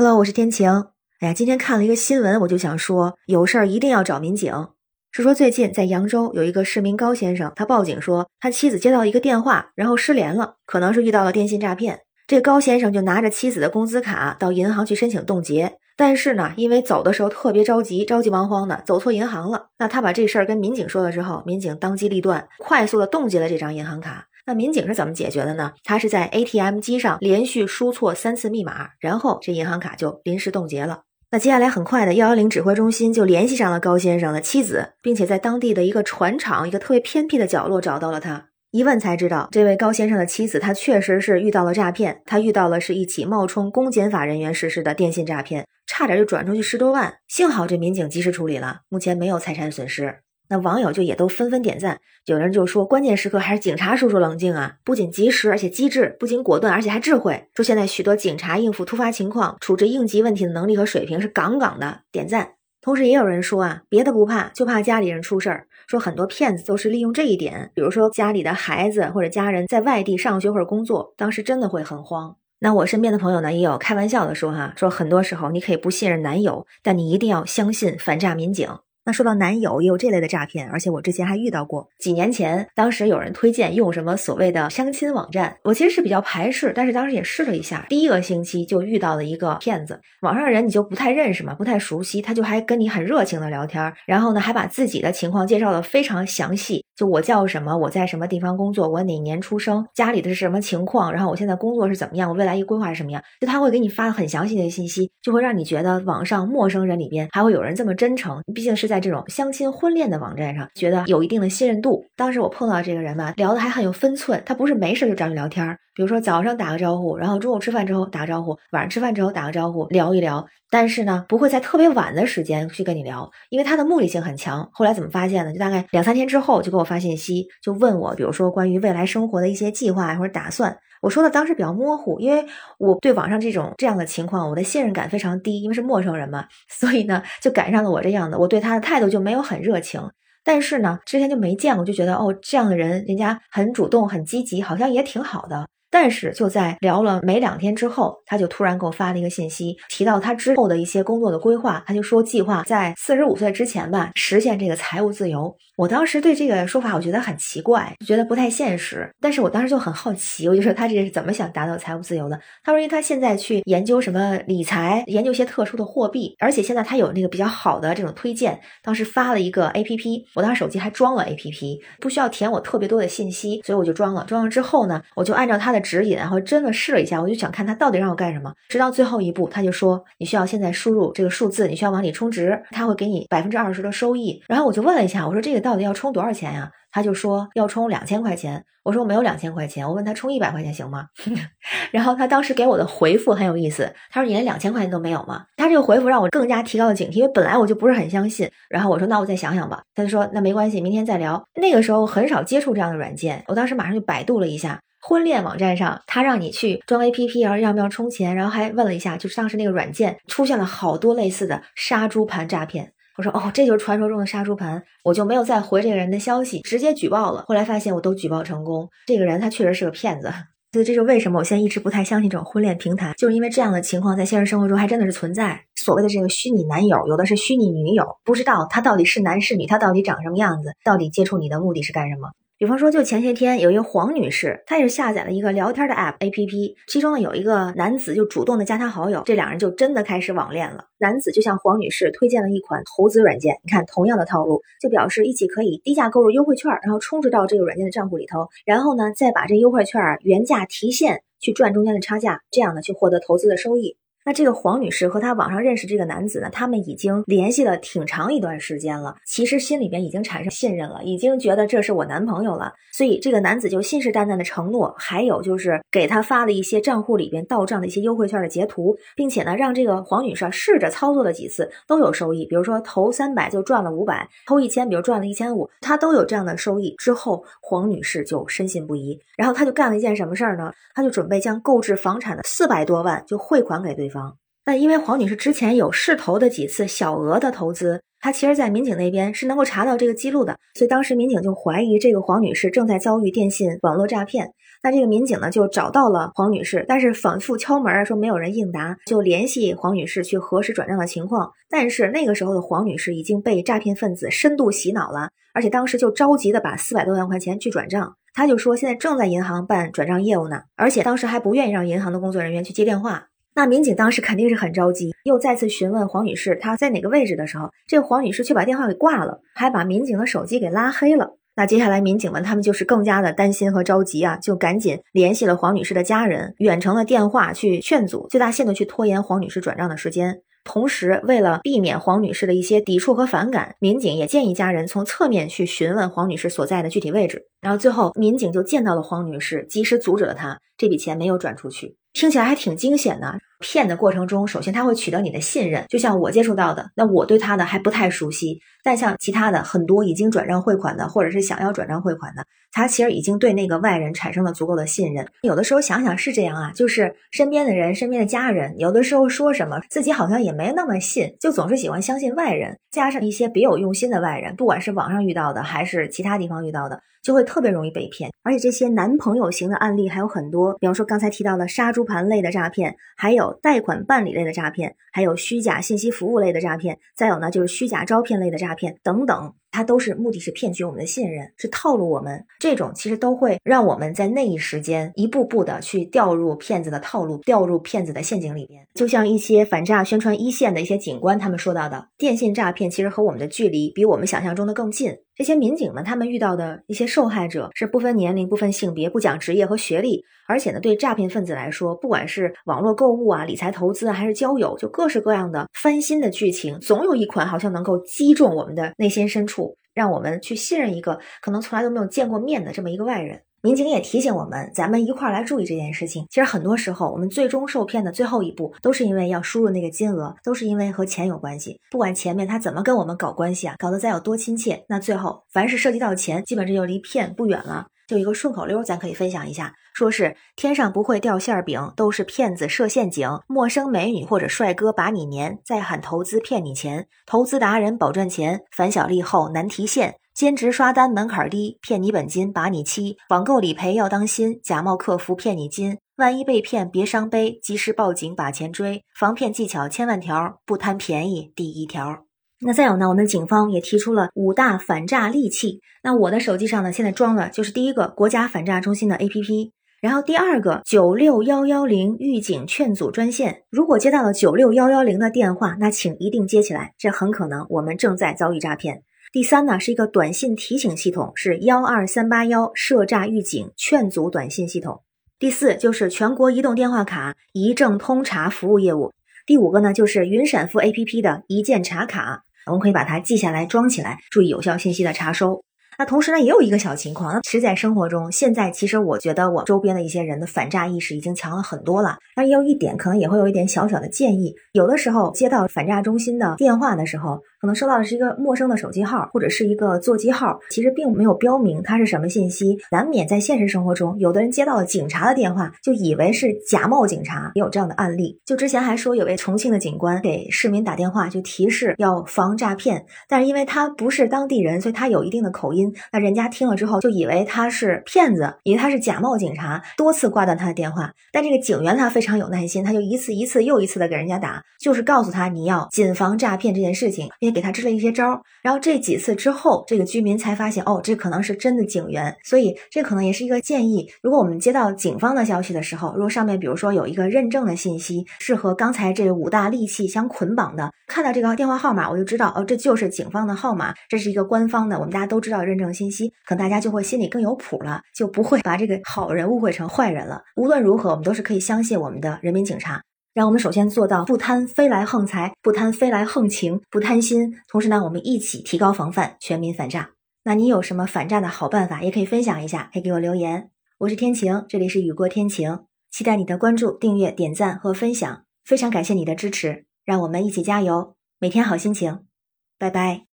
Hello，我是天晴。哎呀，今天看了一个新闻，我就想说，有事儿一定要找民警。是说最近在扬州有一个市民高先生，他报警说他妻子接到一个电话，然后失联了，可能是遇到了电信诈骗。这高先生就拿着妻子的工资卡到银行去申请冻结，但是呢，因为走的时候特别着急，着急忙慌的走错银行了。那他把这事儿跟民警说了之后，民警当机立断，快速的冻结了这张银行卡。那民警是怎么解决的呢？他是在 ATM 机上连续输错三次密码，然后这银行卡就临时冻结了。那接下来很快的，幺幺零指挥中心就联系上了高先生的妻子，并且在当地的一个船厂一个特别偏僻的角落找到了他。一问才知道，这位高先生的妻子他确实是遇到了诈骗，他遇到了是一起冒充公检法人员实施的电信诈骗，差点就转出去十多万。幸好这民警及时处理了，目前没有财产损失。那网友就也都纷纷点赞，有人就说关键时刻还是警察叔叔冷静啊，不仅及时，而且机智，不仅果断，而且还智慧。说现在许多警察应付突发情况、处置应急问题的能力和水平是杠杠的，点赞。同时也有人说啊，别的不怕，就怕家里人出事儿。说很多骗子都是利用这一点，比如说家里的孩子或者家人在外地上学或者工作，当时真的会很慌。那我身边的朋友呢，也有开玩笑的说哈，说很多时候你可以不信任男友，但你一定要相信反诈民警。那说到男友也有这类的诈骗，而且我之前还遇到过。几年前，当时有人推荐用什么所谓的相亲网站，我其实是比较排斥，但是当时也试了一下。第一个星期就遇到了一个骗子，网上人你就不太认识嘛，不太熟悉，他就还跟你很热情的聊天，然后呢还把自己的情况介绍的非常详细，就我叫什么，我在什么地方工作，我哪年出生，家里的是什么情况，然后我现在工作是怎么样，我未来一规划是什么样，就他会给你发很详细的信息，就会让你觉得网上陌生人里边还会有人这么真诚，毕竟是在这种相亲婚恋的网站上，觉得有一定的信任度。当时我碰到这个人吧，聊的还很有分寸，他不是没事就找你聊天，比如说早上打个招呼，然后中午吃饭之后打个招呼，晚上吃饭之后打个招呼，聊一聊。但是呢，不会在特别晚的时间去跟你聊，因为他的目的性很强。后来怎么发现呢？就大概两三天之后就给我发信息，就问我，比如说关于未来生活的一些计划或者打算。我说的当时比较模糊，因为我对网上这种这样的情况，我的信任感非常低，因为是陌生人嘛，所以呢，就赶上了我这样的，我对他的态度就没有很热情。但是呢，之前就没见过，就觉得哦，这样的人人家很主动、很积极，好像也挺好的。但是就在聊了没两天之后，他就突然给我发了一个信息，提到他之后的一些工作的规划。他就说计划在四十五岁之前吧，实现这个财务自由。我当时对这个说法我觉得很奇怪，觉得不太现实。但是我当时就很好奇，我就说他这是怎么想达到财务自由的？他说，因为他现在去研究什么理财，研究一些特殊的货币，而且现在他有那个比较好的这种推荐。当时发了一个 A P P，我当时手机还装了 A P P，不需要填我特别多的信息，所以我就装了。装了之后呢，我就按照他的。指引，然后真的试了一下，我就想看他到底让我干什么。直到最后一步，他就说你需要现在输入这个数字，你需要往里充值，他会给你百分之二十的收益。然后我就问了一下，我说这个到底要充多少钱呀？他就说要充两千块钱。我说我没有两千块钱，我问他充一百块钱行吗？然后他当时给我的回复很有意思，他说你连两千块钱都没有吗？他这个回复让我更加提高了警惕，因为本来我就不是很相信。然后我说那我再想想吧。他就说那没关系，明天再聊。那个时候很少接触这样的软件，我当时马上就百度了一下。婚恋网站上，他让你去装 APP，然后要不要充钱，然后还问了一下，就是当时那个软件出现了好多类似的杀猪盘诈骗。我说哦，这就是传说中的杀猪盘，我就没有再回这个人的消息，直接举报了。后来发现我都举报成功，这个人他确实是个骗子。所以这是为什么我现在一直不太相信这种婚恋平台，就是因为这样的情况在现实生活中还真的是存在。所谓的这个虚拟男友，有的是虚拟女友，不知道他到底是男是女，他到底长什么样子，到底接触你的目的是干什么。比方说，就前些天有一个黄女士，她也是下载了一个聊天的 app A P P，其中呢有一个男子就主动的加她好友，这两人就真的开始网恋了。男子就向黄女士推荐了一款投资软件，你看同样的套路，就表示一起可以低价购入优惠券，然后充值到这个软件的账户里头，然后呢再把这优惠券原价提现，去赚中间的差价，这样呢去获得投资的收益。那这个黄女士和她网上认识这个男子呢，他们已经联系了挺长一段时间了，其实心里边已经产生信任了，已经觉得这是我男朋友了，所以这个男子就信誓旦旦的承诺，还有就是给他发了一些账户里边到账的一些优惠券的截图，并且呢让这个黄女士试着操作了几次都有收益，比如说投三百就赚了五百，投一千比如赚了一千五，她都有这样的收益。之后黄女士就深信不疑，然后她就干了一件什么事儿呢？她就准备将购置房产的四百多万就汇款给对方。那因为黄女士之前有试投的几次小额的投资，她其实，在民警那边是能够查到这个记录的，所以当时民警就怀疑这个黄女士正在遭遇电信网络诈骗。那这个民警呢就找到了黄女士，但是反复敲门说没有人应答，就联系黄女士去核实转账的情况。但是那个时候的黄女士已经被诈骗分子深度洗脑了，而且当时就着急的把四百多万块钱去转账。她就说现在正在银行办转账业务呢，而且当时还不愿意让银行的工作人员去接电话。那民警当时肯定是很着急，又再次询问黄女士她在哪个位置的时候，这个黄女士却把电话给挂了，还把民警的手机给拉黑了。那接下来民警们他们就是更加的担心和着急啊，就赶紧联系了黄女士的家人，远程的电话去劝阻，最大限度去拖延黄女士转账的时间。同时，为了避免黄女士的一些抵触和反感，民警也建议家人从侧面去询问黄女士所在的具体位置。然后最后，民警就见到了黄女士，及时阻止了她，这笔钱没有转出去。听起来还挺惊险的。骗的过程中，首先他会取得你的信任，就像我接触到的，那我对他的还不太熟悉，但像其他的很多已经转账汇款的，或者是想要转账汇款的，他其实已经对那个外人产生了足够的信任。有的时候想想是这样啊，就是身边的人、身边的家人，有的时候说什么自己好像也没那么信，就总是喜欢相信外人，加上一些别有用心的外人，不管是网上遇到的，还是其他地方遇到的。就会特别容易被骗，而且这些男朋友型的案例还有很多，比方说刚才提到的杀猪盘类的诈骗，还有贷款办理类的诈骗，还有虚假信息服务类的诈骗，再有呢就是虚假招聘类的诈骗等等。它都是目的是骗取我们的信任，是套路我们。这种其实都会让我们在那一时间一步步的去掉入骗子的套路，掉入骗子的陷阱里边。就像一些反诈宣传一线的一些警官他们说到的，电信诈骗其实和我们的距离比我们想象中的更近。这些民警们他们遇到的一些受害者是不分年龄、不分性别、不讲职业和学历，而且呢，对诈骗分子来说，不管是网络购物啊、理财投资啊，还是交友，就各式各样的翻新的剧情，总有一款好像能够击中我们的内心深处。让我们去信任一个可能从来都没有见过面的这么一个外人。民警也提醒我们，咱们一块儿来注意这件事情。其实很多时候，我们最终受骗的最后一步，都是因为要输入那个金额，都是因为和钱有关系。不管前面他怎么跟我们搞关系啊，搞得再有多亲切，那最后凡是涉及到钱，基本这就离骗不远了。就一个顺口溜，咱可以分享一下，说是天上不会掉馅饼，都是骗子设陷阱。陌生美女或者帅哥把你粘，再喊投资骗你钱。投资达人保赚钱，反小利后难提现。兼职刷单门槛低，骗你本金把你欺。网购理赔要当心，假冒客服骗你金。万一被骗别伤悲，及时报警把钱追。防骗技巧千万条，不贪便宜第一条。那再有呢？我们警方也提出了五大反诈利器。那我的手机上呢，现在装的就是第一个国家反诈中心的 APP，然后第二个九六幺幺零预警劝阻专线。如果接到了九六幺幺零的电话，那请一定接起来，这很可能我们正在遭遇诈骗。第三呢，是一个短信提醒系统，是幺二三八幺涉诈预警劝阻短信系统。第四就是全国移动电话卡一证通查服务业务。第五个呢，就是云闪付 APP 的一键查卡。我们可以把它记下来，装起来，注意有效信息的查收。那同时呢，也有一个小情况，那其实，在生活中，现在其实我觉得我周边的一些人的反诈意识已经强了很多了。但也有一点，可能也会有一点小小的建议，有的时候接到反诈中心的电话的时候。可能收到的是一个陌生的手机号，或者是一个座机号，其实并没有标明它是什么信息。难免在现实生活中，有的人接到了警察的电话，就以为是假冒警察，也有这样的案例。就之前还说有位重庆的警官给市民打电话，就提示要防诈骗，但是因为他不是当地人，所以他有一定的口音，那人家听了之后就以为他是骗子，以为他是假冒警察，多次挂断他的电话。但这个警员他非常有耐心，他就一次一次又一次的给人家打，就是告诉他你要谨防诈骗这件事情。给他支了一些招儿，然后这几次之后，这个居民才发现，哦，这可能是真的警员，所以这可能也是一个建议。如果我们接到警方的消息的时候，如果上面比如说有一个认证的信息，是和刚才这五大利器相捆绑的，看到这个电话号码，我就知道，哦，这就是警方的号码，这是一个官方的，我们大家都知道认证信息，可能大家就会心里更有谱了，就不会把这个好人误会成坏人了。无论如何，我们都是可以相信我们的人民警察。让我们首先做到不贪飞来横财，不贪飞来横情，不贪心。同时呢，我们一起提高防范，全民反诈。那你有什么反诈的好办法，也可以分享一下，可以给我留言。我是天晴，这里是雨过天晴，期待你的关注、订阅、点赞和分享。非常感谢你的支持，让我们一起加油，每天好心情。拜拜。